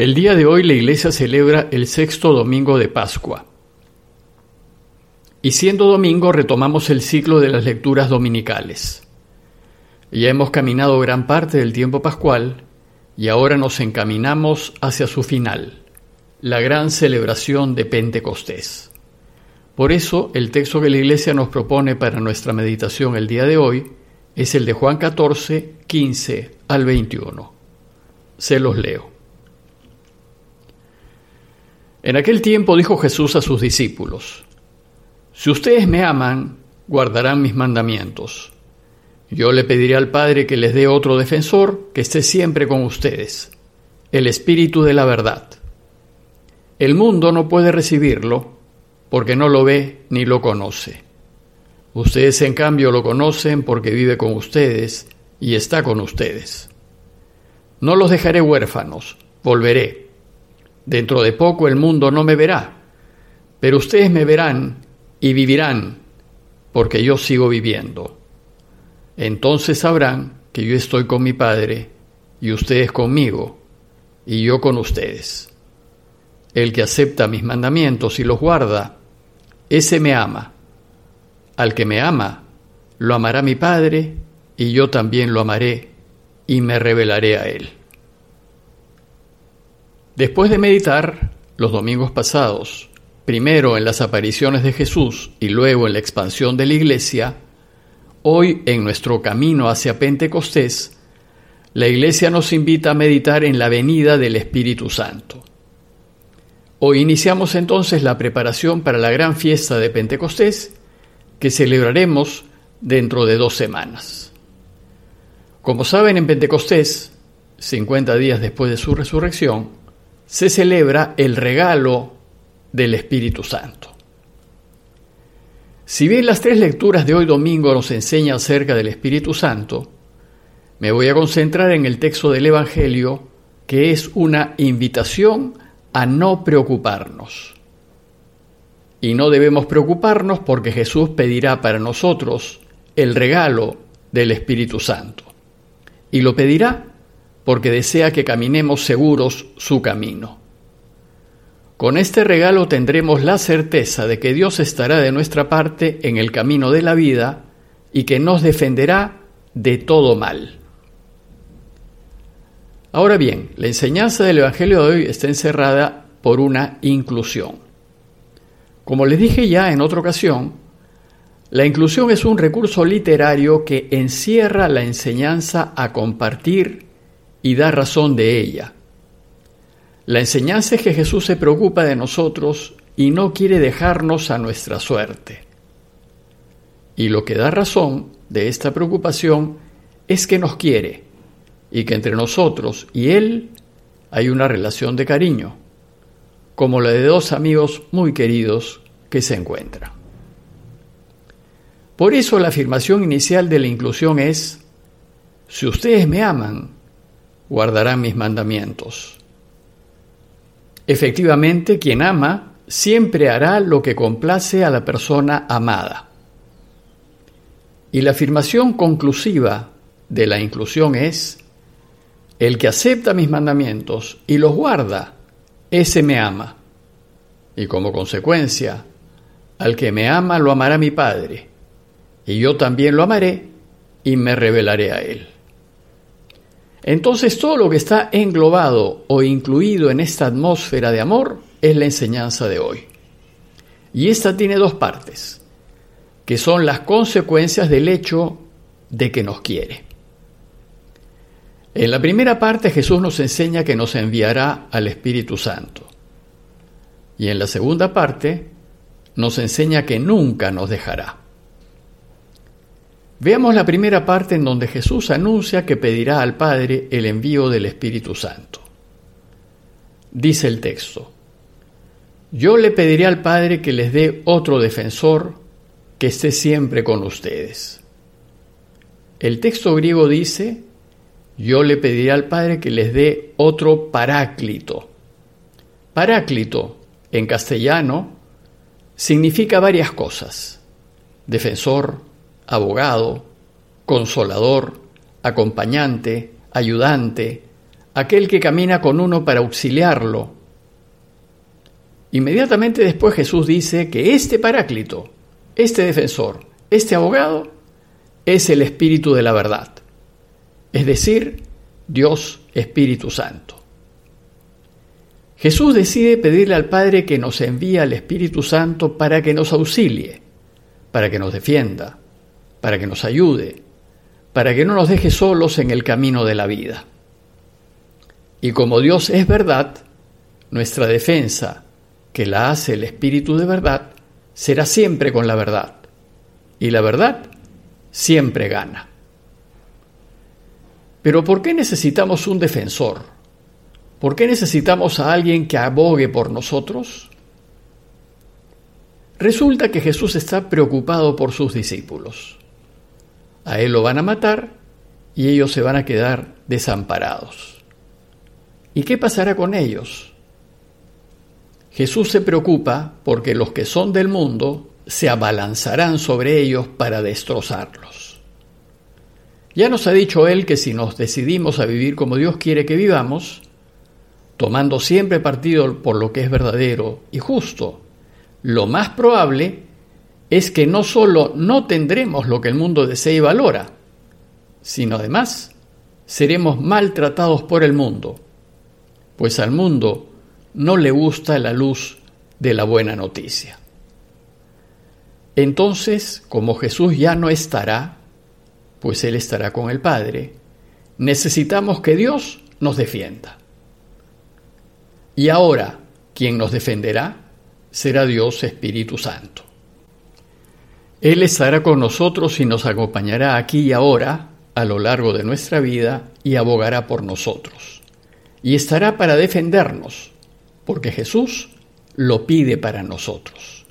El día de hoy la iglesia celebra el sexto domingo de Pascua. Y siendo domingo retomamos el ciclo de las lecturas dominicales. Ya hemos caminado gran parte del tiempo pascual y ahora nos encaminamos hacia su final, la gran celebración de Pentecostés. Por eso el texto que la iglesia nos propone para nuestra meditación el día de hoy es el de Juan 14, 15 al 21. Se los leo. En aquel tiempo dijo Jesús a sus discípulos, Si ustedes me aman, guardarán mis mandamientos. Yo le pediré al Padre que les dé otro defensor que esté siempre con ustedes, el Espíritu de la verdad. El mundo no puede recibirlo porque no lo ve ni lo conoce. Ustedes en cambio lo conocen porque vive con ustedes y está con ustedes. No los dejaré huérfanos, volveré Dentro de poco el mundo no me verá, pero ustedes me verán y vivirán, porque yo sigo viviendo. Entonces sabrán que yo estoy con mi Padre y ustedes conmigo y yo con ustedes. El que acepta mis mandamientos y los guarda, ese me ama. Al que me ama, lo amará mi Padre y yo también lo amaré y me revelaré a él. Después de meditar los domingos pasados, primero en las apariciones de Jesús y luego en la expansión de la Iglesia, hoy en nuestro camino hacia Pentecostés, la Iglesia nos invita a meditar en la venida del Espíritu Santo. Hoy iniciamos entonces la preparación para la gran fiesta de Pentecostés que celebraremos dentro de dos semanas. Como saben, en Pentecostés, 50 días después de su resurrección, se celebra el regalo del Espíritu Santo. Si bien las tres lecturas de hoy domingo nos enseñan acerca del Espíritu Santo, me voy a concentrar en el texto del Evangelio que es una invitación a no preocuparnos. Y no debemos preocuparnos porque Jesús pedirá para nosotros el regalo del Espíritu Santo. Y lo pedirá porque desea que caminemos seguros su camino. Con este regalo tendremos la certeza de que Dios estará de nuestra parte en el camino de la vida y que nos defenderá de todo mal. Ahora bien, la enseñanza del Evangelio de hoy está encerrada por una inclusión. Como les dije ya en otra ocasión, la inclusión es un recurso literario que encierra la enseñanza a compartir y da razón de ella. La enseñanza es que Jesús se preocupa de nosotros y no quiere dejarnos a nuestra suerte. Y lo que da razón de esta preocupación es que nos quiere y que entre nosotros y Él hay una relación de cariño, como la de dos amigos muy queridos que se encuentran. Por eso la afirmación inicial de la inclusión es, si ustedes me aman, guardarán mis mandamientos. Efectivamente, quien ama siempre hará lo que complace a la persona amada. Y la afirmación conclusiva de la inclusión es, el que acepta mis mandamientos y los guarda, ese me ama. Y como consecuencia, al que me ama lo amará mi Padre, y yo también lo amaré y me revelaré a él. Entonces todo lo que está englobado o incluido en esta atmósfera de amor es la enseñanza de hoy. Y esta tiene dos partes, que son las consecuencias del hecho de que nos quiere. En la primera parte Jesús nos enseña que nos enviará al Espíritu Santo. Y en la segunda parte nos enseña que nunca nos dejará. Veamos la primera parte en donde Jesús anuncia que pedirá al Padre el envío del Espíritu Santo. Dice el texto, yo le pediré al Padre que les dé otro defensor que esté siempre con ustedes. El texto griego dice, yo le pediré al Padre que les dé otro paráclito. Paráclito, en castellano, significa varias cosas. Defensor, abogado, consolador, acompañante, ayudante, aquel que camina con uno para auxiliarlo. Inmediatamente después Jesús dice que este paráclito, este defensor, este abogado, es el Espíritu de la verdad, es decir, Dios Espíritu Santo. Jesús decide pedirle al Padre que nos envíe al Espíritu Santo para que nos auxilie, para que nos defienda, para que nos ayude, para que no nos deje solos en el camino de la vida. Y como Dios es verdad, nuestra defensa, que la hace el Espíritu de verdad, será siempre con la verdad. Y la verdad siempre gana. Pero ¿por qué necesitamos un defensor? ¿Por qué necesitamos a alguien que abogue por nosotros? Resulta que Jesús está preocupado por sus discípulos. A él lo van a matar y ellos se van a quedar desamparados. ¿Y qué pasará con ellos? Jesús se preocupa porque los que son del mundo se abalanzarán sobre ellos para destrozarlos. Ya nos ha dicho Él que si nos decidimos a vivir como Dios quiere que vivamos, tomando siempre partido por lo que es verdadero y justo, lo más probable es que no solo no tendremos lo que el mundo desea y valora, sino además seremos maltratados por el mundo pues al mundo no le gusta la luz de la buena noticia. Entonces, como Jesús ya no estará, pues Él estará con el Padre, necesitamos que Dios nos defienda. Y ahora, quien nos defenderá será Dios Espíritu Santo. Él estará con nosotros y nos acompañará aquí y ahora, a lo largo de nuestra vida, y abogará por nosotros y estará para defendernos, porque Jesús lo pide para nosotros.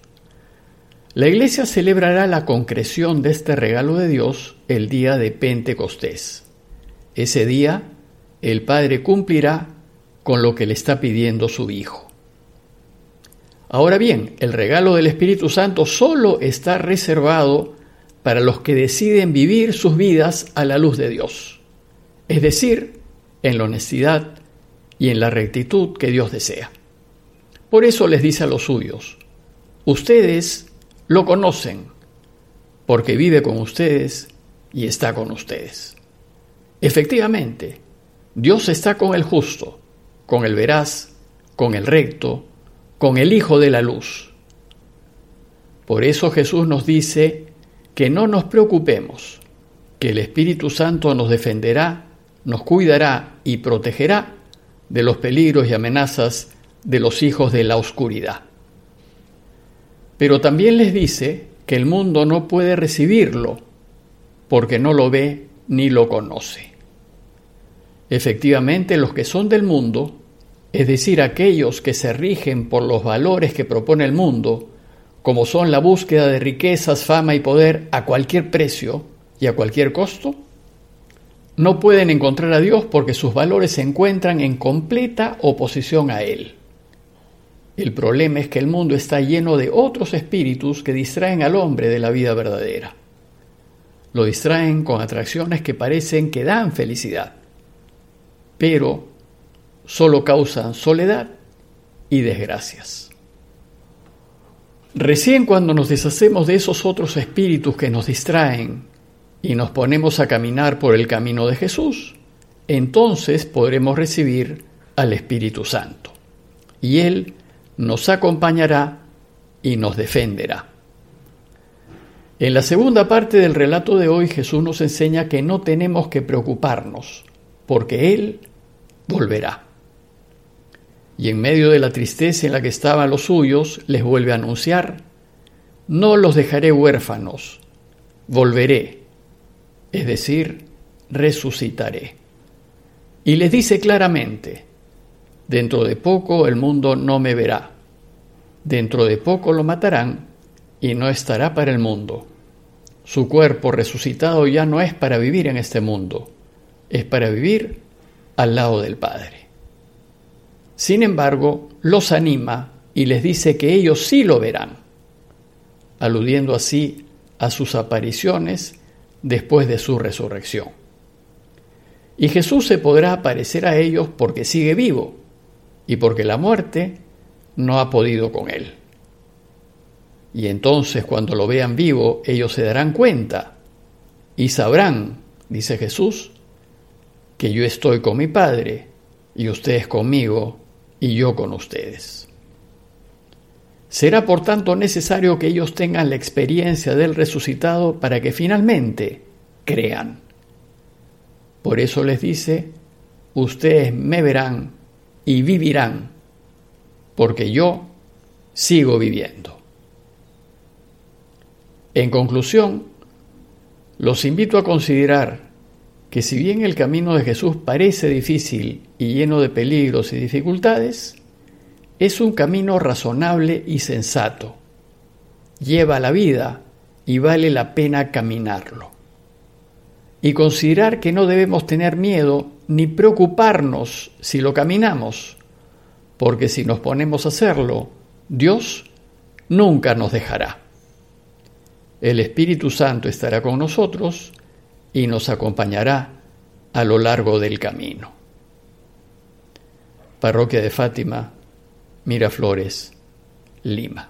La Iglesia celebrará la concreción de este regalo de Dios el día de Pentecostés. Ese día el Padre cumplirá con lo que le está pidiendo su Hijo. Ahora bien, el regalo del Espíritu Santo solo está reservado para los que deciden vivir sus vidas a la luz de Dios, es decir, en la honestidad y en la rectitud que Dios desea. Por eso les dice a los suyos, ustedes lo conocen, porque vive con ustedes y está con ustedes. Efectivamente, Dios está con el justo, con el veraz, con el recto, con el Hijo de la Luz. Por eso Jesús nos dice que no nos preocupemos, que el Espíritu Santo nos defenderá, nos cuidará y protegerá de los peligros y amenazas de los hijos de la oscuridad. Pero también les dice que el mundo no puede recibirlo porque no lo ve ni lo conoce. Efectivamente, los que son del mundo, es decir, aquellos que se rigen por los valores que propone el mundo, como son la búsqueda de riquezas, fama y poder a cualquier precio y a cualquier costo, no pueden encontrar a Dios porque sus valores se encuentran en completa oposición a Él. El problema es que el mundo está lleno de otros espíritus que distraen al hombre de la vida verdadera. Lo distraen con atracciones que parecen que dan felicidad, pero solo causan soledad y desgracias. Recién cuando nos deshacemos de esos otros espíritus que nos distraen y nos ponemos a caminar por el camino de Jesús, entonces podremos recibir al Espíritu Santo. Y Él nos acompañará y nos defenderá. En la segunda parte del relato de hoy Jesús nos enseña que no tenemos que preocuparnos, porque Él volverá. Y en medio de la tristeza en la que estaban los suyos, les vuelve a anunciar, no los dejaré huérfanos, volveré es decir, resucitaré. Y les dice claramente, dentro de poco el mundo no me verá, dentro de poco lo matarán y no estará para el mundo. Su cuerpo resucitado ya no es para vivir en este mundo, es para vivir al lado del Padre. Sin embargo, los anima y les dice que ellos sí lo verán, aludiendo así a sus apariciones después de su resurrección. Y Jesús se podrá aparecer a ellos porque sigue vivo y porque la muerte no ha podido con él. Y entonces cuando lo vean vivo, ellos se darán cuenta y sabrán, dice Jesús, que yo estoy con mi Padre y ustedes conmigo y yo con ustedes. Será por tanto necesario que ellos tengan la experiencia del resucitado para que finalmente crean. Por eso les dice, ustedes me verán y vivirán, porque yo sigo viviendo. En conclusión, los invito a considerar que si bien el camino de Jesús parece difícil y lleno de peligros y dificultades, es un camino razonable y sensato. Lleva la vida y vale la pena caminarlo y considerar que no debemos tener miedo ni preocuparnos si lo caminamos, porque si nos ponemos a hacerlo, Dios nunca nos dejará. El Espíritu Santo estará con nosotros y nos acompañará a lo largo del camino. Parroquia de Fátima, Miraflores, Lima.